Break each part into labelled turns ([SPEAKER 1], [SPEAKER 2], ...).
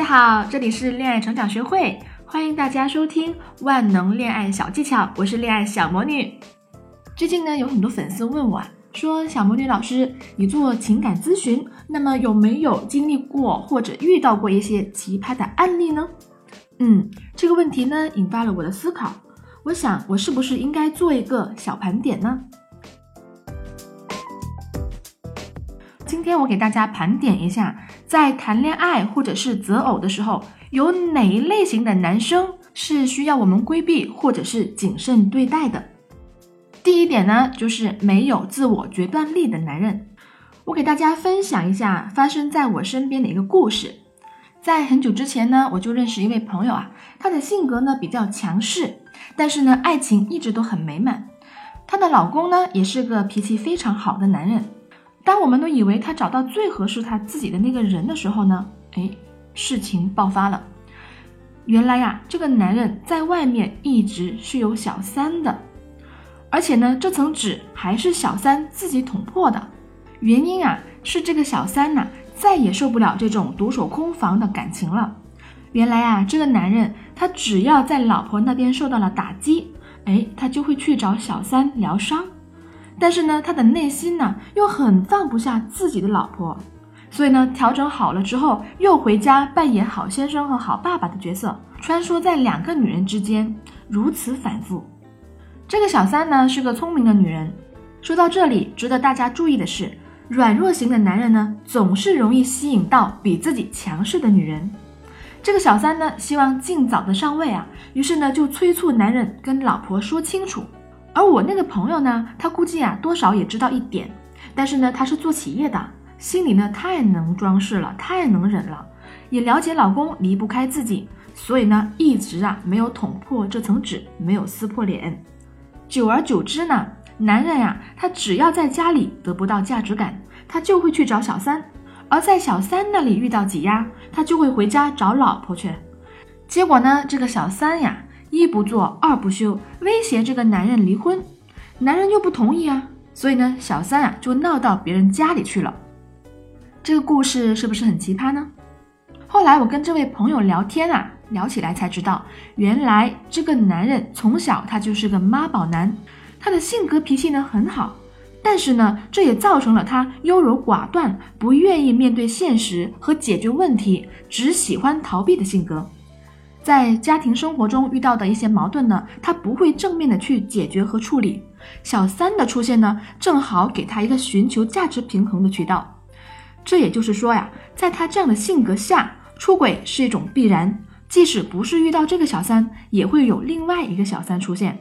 [SPEAKER 1] 大家好，这里是恋爱成长学会，欢迎大家收听万能恋爱小技巧，我是恋爱小魔女。最近呢，有很多粉丝问我，说小魔女老师，你做情感咨询，那么有没有经历过或者遇到过一些奇葩的案例呢？嗯，这个问题呢，引发了我的思考。我想，我是不是应该做一个小盘点呢？今天我给大家盘点一下，在谈恋爱或者是择偶的时候，有哪一类型的男生是需要我们规避或者是谨慎对待的。第一点呢，就是没有自我决断力的男人。我给大家分享一下发生在我身边的一个故事。在很久之前呢，我就认识一位朋友啊，她的性格呢比较强势，但是呢，爱情一直都很美满。她的老公呢，也是个脾气非常好的男人。当我们都以为他找到最合适他自己的那个人的时候呢，哎，事情爆发了。原来呀，这个男人在外面一直是有小三的，而且呢，这层纸还是小三自己捅破的。原因啊，是这个小三呐，再也受不了这种独守空房的感情了。原来啊，这个男人他只要在老婆那边受到了打击，哎，他就会去找小三疗伤。但是呢，他的内心呢又很放不下自己的老婆，所以呢，调整好了之后，又回家扮演好先生和好爸爸的角色，穿梭在两个女人之间，如此反复。这个小三呢是个聪明的女人。说到这里，值得大家注意的是，软弱型的男人呢总是容易吸引到比自己强势的女人。这个小三呢希望尽早的上位啊，于是呢就催促男人跟老婆说清楚。而我那个朋友呢，他估计啊多少也知道一点，但是呢他是做企业的，心里呢太能装饰了，太能忍了，也了解老公离不开自己，所以呢一直啊没有捅破这层纸，没有撕破脸。久而久之呢，男人呀他只要在家里得不到价值感，他就会去找小三，而在小三那里遇到挤压，他就会回家找老婆去。结果呢这个小三呀。一不做二不休，威胁这个男人离婚，男人又不同意啊，所以呢，小三啊就闹到别人家里去了。这个故事是不是很奇葩呢？后来我跟这位朋友聊天啊，聊起来才知道，原来这个男人从小他就是个妈宝男，他的性格脾气呢很好，但是呢，这也造成了他优柔寡断，不愿意面对现实和解决问题，只喜欢逃避的性格。在家庭生活中遇到的一些矛盾呢，他不会正面的去解决和处理。小三的出现呢，正好给他一个寻求价值平衡的渠道。这也就是说呀，在他这样的性格下，出轨是一种必然。即使不是遇到这个小三，也会有另外一个小三出现。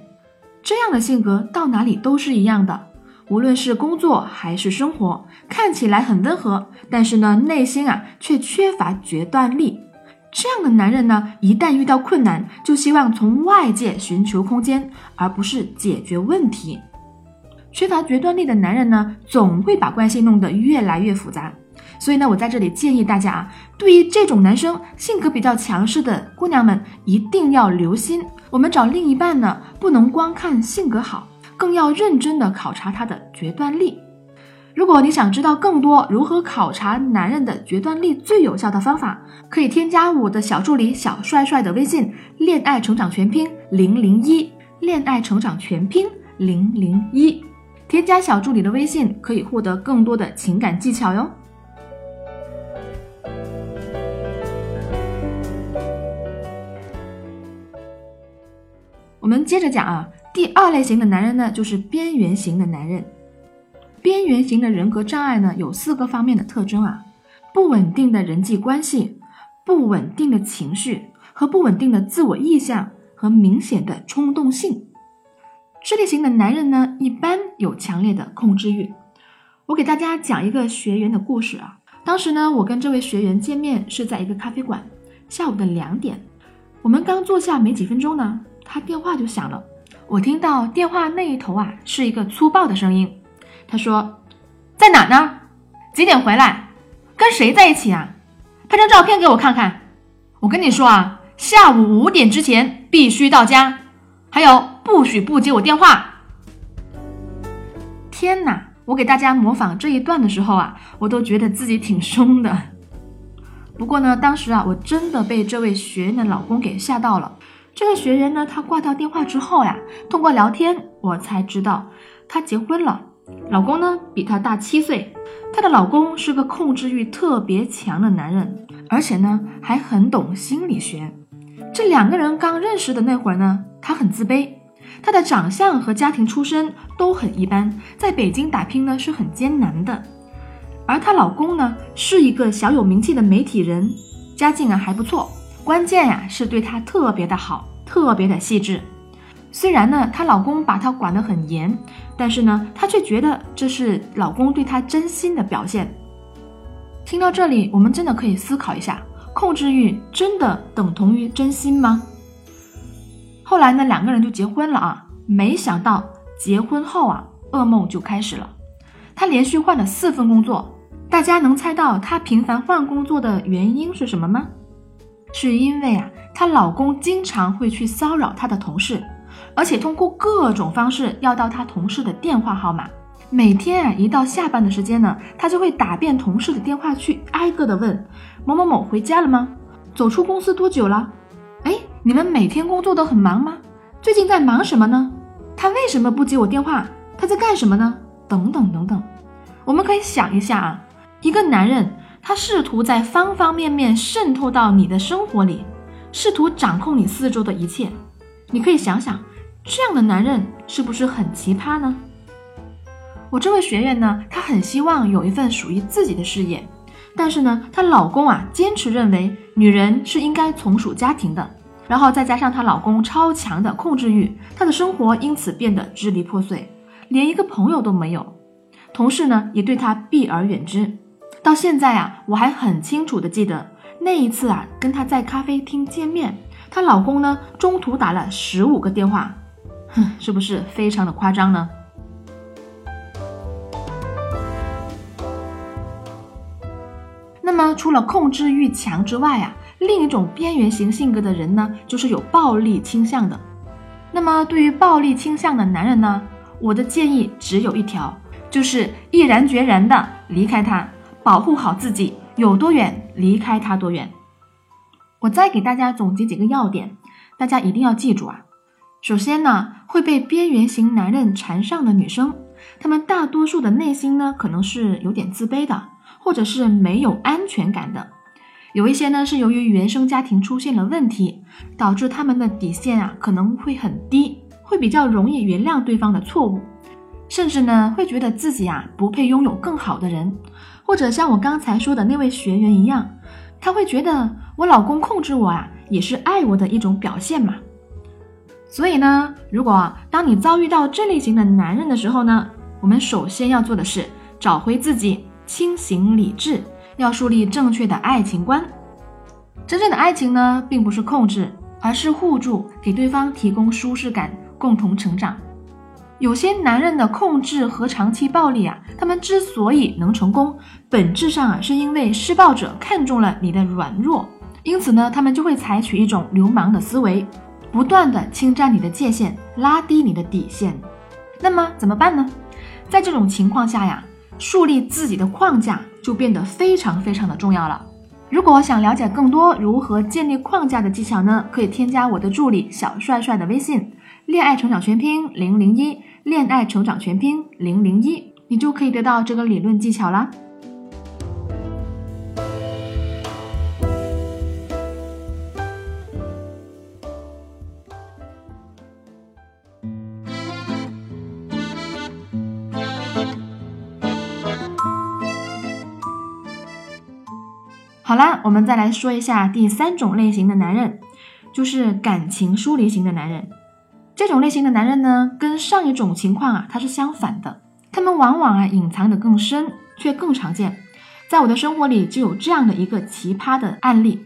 [SPEAKER 1] 这样的性格到哪里都是一样的，无论是工作还是生活，看起来很温和，但是呢，内心啊却缺乏决断力。这样的男人呢，一旦遇到困难，就希望从外界寻求空间，而不是解决问题。缺乏决断力的男人呢，总会把关系弄得越来越复杂。所以呢，我在这里建议大家啊，对于这种男生性格比较强势的姑娘们，一定要留心。我们找另一半呢，不能光看性格好，更要认真的考察他的决断力。如果你想知道更多如何考察男人的决断力最有效的方法，可以添加我的小助理小帅帅的微信“恋爱成长全拼零零一”，恋爱成长全拼零零一，添加小助理的微信可以获得更多的情感技巧哟。我们接着讲啊，第二类型的男人呢，就是边缘型的男人。边缘型的人格障碍呢，有四个方面的特征啊：不稳定的人际关系、不稳定的情绪和不稳定的自我意向和明显的冲动性。这类型的男人呢，一般有强烈的控制欲。我给大家讲一个学员的故事啊，当时呢，我跟这位学员见面是在一个咖啡馆，下午的两点。我们刚坐下没几分钟呢，他电话就响了。我听到电话那一头啊，是一个粗暴的声音。他说：“在哪呢？几点回来？跟谁在一起啊？拍张照片给我看看。我跟你说啊，下午五点之前必须到家，还有不许不接我电话。”天哪！我给大家模仿这一段的时候啊，我都觉得自己挺凶的。不过呢，当时啊，我真的被这位学员的老公给吓到了。这个学员呢，他挂掉电话之后呀，通过聊天我才知道他结婚了，老公呢比她大七岁。她的老公是个控制欲特别强的男人，而且呢还很懂心理学。这两个人刚认识的那会儿呢，她很自卑。她的长相和家庭出身都很一般，在北京打拼呢是很艰难的。而她老公呢是一个小有名气的媒体人，家境啊还不错。关键呀是对她特别的好，特别的细致。虽然呢她老公把她管得很严，但是呢她却觉得这是老公对她真心的表现。听到这里，我们真的可以思考一下：控制欲真的等同于真心吗？后来呢，两个人就结婚了啊！没想到结婚后啊，噩梦就开始了。她连续换了四份工作，大家能猜到她频繁换工作的原因是什么吗？是因为啊，她老公经常会去骚扰她的同事，而且通过各种方式要到他同事的电话号码。每天啊，一到下班的时间呢，他就会打遍同事的电话去挨个的问某某某回家了吗？走出公司多久了？哎。你们每天工作都很忙吗？最近在忙什么呢？他为什么不接我电话？他在干什么呢？等等等等，我们可以想一下啊，一个男人他试图在方方面面渗透到你的生活里，试图掌控你四周的一切。你可以想想，这样的男人是不是很奇葩呢？我这位学员呢，她很希望有一份属于自己的事业，但是呢，她老公啊坚持认为女人是应该从属家庭的。然后再加上她老公超强的控制欲，她的生活因此变得支离破碎，连一个朋友都没有。同事呢也对她避而远之。到现在啊，我还很清楚的记得那一次啊，跟她在咖啡厅见面，她老公呢中途打了十五个电话，哼，是不是非常的夸张呢？那么除了控制欲强之外啊。另一种边缘型性格的人呢，就是有暴力倾向的。那么对于暴力倾向的男人呢，我的建议只有一条，就是毅然决然的离开他，保护好自己，有多远离开他多远。我再给大家总结几个要点，大家一定要记住啊。首先呢，会被边缘型男人缠上的女生，她们大多数的内心呢，可能是有点自卑的，或者是没有安全感的。有一些呢是由于原生家庭出现了问题，导致他们的底线啊可能会很低，会比较容易原谅对方的错误，甚至呢会觉得自己啊不配拥有更好的人，或者像我刚才说的那位学员一样，他会觉得我老公控制我啊也是爱我的一种表现嘛。所以呢，如果当你遭遇到这类型的男人的时候呢，我们首先要做的是找回自己，清醒理智。要树立正确的爱情观。真正的爱情呢，并不是控制，而是互助，给对方提供舒适感，共同成长。有些男人的控制和长期暴力啊，他们之所以能成功，本质上啊，是因为施暴者看中了你的软弱，因此呢，他们就会采取一种流氓的思维，不断的侵占你的界限，拉低你的底线。那么怎么办呢？在这种情况下呀，树立自己的框架。就变得非常非常的重要了。如果想了解更多如何建立框架的技巧呢？可以添加我的助理小帅帅的微信“恋爱成长全拼零零一”，恋爱成长全拼零零一，你就可以得到这个理论技巧啦。好啦，我们再来说一下第三种类型的男人，就是感情疏离型的男人。这种类型的男人呢，跟上一种情况啊，它是相反的。他们往往啊隐藏的更深，却更常见。在我的生活里就有这样的一个奇葩的案例。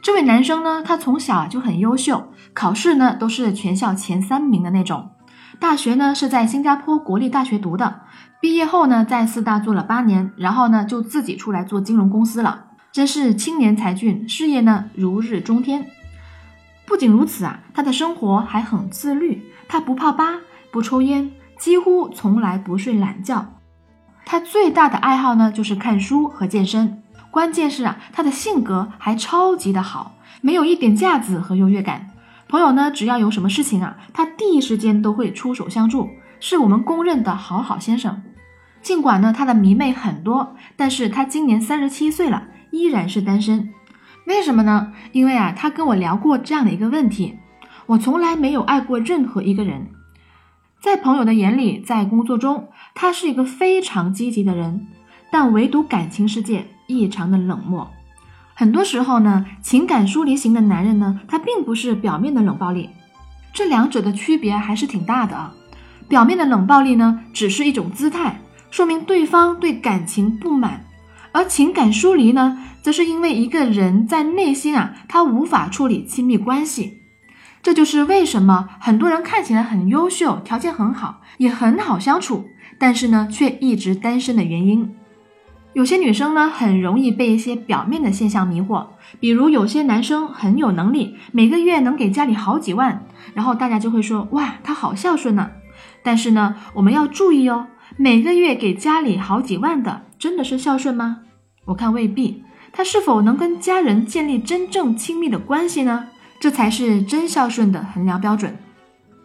[SPEAKER 1] 这位男生呢，他从小就很优秀，考试呢都是全校前三名的那种。大学呢是在新加坡国立大学读的，毕业后呢在四大做了八年，然后呢就自己出来做金融公司了，真是青年才俊，事业呢如日中天。不仅如此啊，他的生活还很自律，他不泡吧，不抽烟，几乎从来不睡懒觉。他最大的爱好呢就是看书和健身。关键是啊，他的性格还超级的好，没有一点架子和优越感。朋友呢，只要有什么事情啊，他第一时间都会出手相助，是我们公认的好好先生。尽管呢，他的迷妹很多，但是他今年三十七岁了，依然是单身。为什么呢？因为啊，他跟我聊过这样的一个问题：我从来没有爱过任何一个人。在朋友的眼里，在工作中，他是一个非常积极的人，但唯独感情世界。异常的冷漠，很多时候呢，情感疏离型的男人呢，他并不是表面的冷暴力，这两者的区别还是挺大的啊。表面的冷暴力呢，只是一种姿态，说明对方对感情不满；而情感疏离呢，则是因为一个人在内心啊，他无法处理亲密关系。这就是为什么很多人看起来很优秀，条件很好，也很好相处，但是呢，却一直单身的原因。有些女生呢，很容易被一些表面的现象迷惑，比如有些男生很有能力，每个月能给家里好几万，然后大家就会说，哇，他好孝顺呢。但是呢，我们要注意哦，每个月给家里好几万的，真的是孝顺吗？我看未必。他是否能跟家人建立真正亲密的关系呢？这才是真孝顺的衡量标准。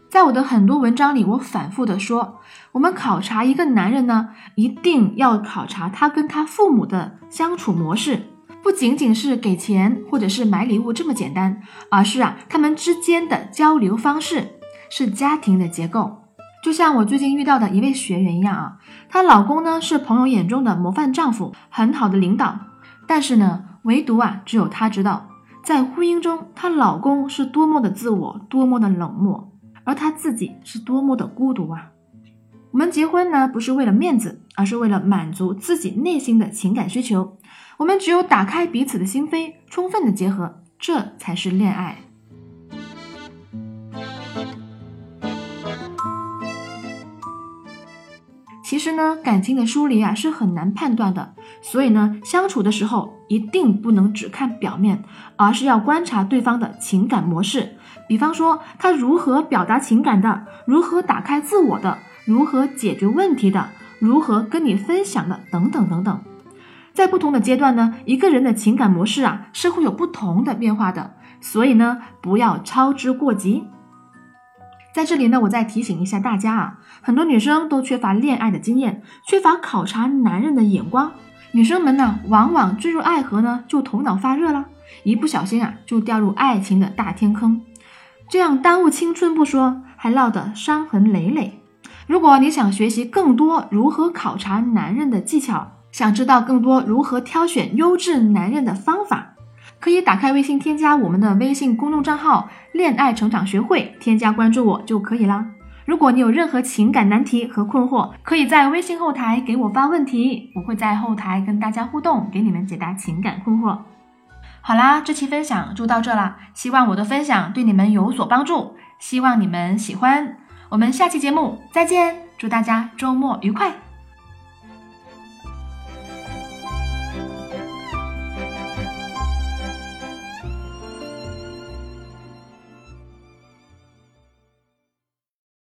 [SPEAKER 1] 在我的很多文章里，我反复的说，我们考察一个男人呢，一定要考察他跟他父母的相处模式，不仅仅是给钱或者是买礼物这么简单，而是啊，他们之间的交流方式，是家庭的结构。就像我最近遇到的一位学员一样啊，她老公呢是朋友眼中的模范丈夫，很好的领导，但是呢，唯独啊，只有她知道，在婚姻中，她老公是多么的自我，多么的冷漠。而他自己是多么的孤独啊！我们结婚呢，不是为了面子，而是为了满足自己内心的情感需求。我们只有打开彼此的心扉，充分的结合，这才是恋爱。其实呢，感情的疏离啊是很难判断的，所以呢，相处的时候一定不能只看表面，而是要观察对方的情感模式。比方说，他如何表达情感的，如何打开自我的，如何解决问题的，如何跟你分享的，等等等等。在不同的阶段呢，一个人的情感模式啊是会有不同的变化的，所以呢，不要操之过急。在这里呢，我再提醒一下大家啊，很多女生都缺乏恋爱的经验，缺乏考察男人的眼光。女生们呢，往往坠入爱河呢，就头脑发热了，一不小心啊，就掉入爱情的大天坑。这样耽误青春不说，还落得伤痕累累。如果你想学习更多如何考察男人的技巧，想知道更多如何挑选优质男人的方法，可以打开微信，添加我们的微信公众账号“恋爱成长学会”，添加关注我就可以啦。如果你有任何情感难题和困惑，可以在微信后台给我发问题，我会在后台跟大家互动，给你们解答情感困惑。好啦，这期分享就到这啦。希望我的分享对你们有所帮助，希望你们喜欢。我们下期节目再见，祝大家周末愉快。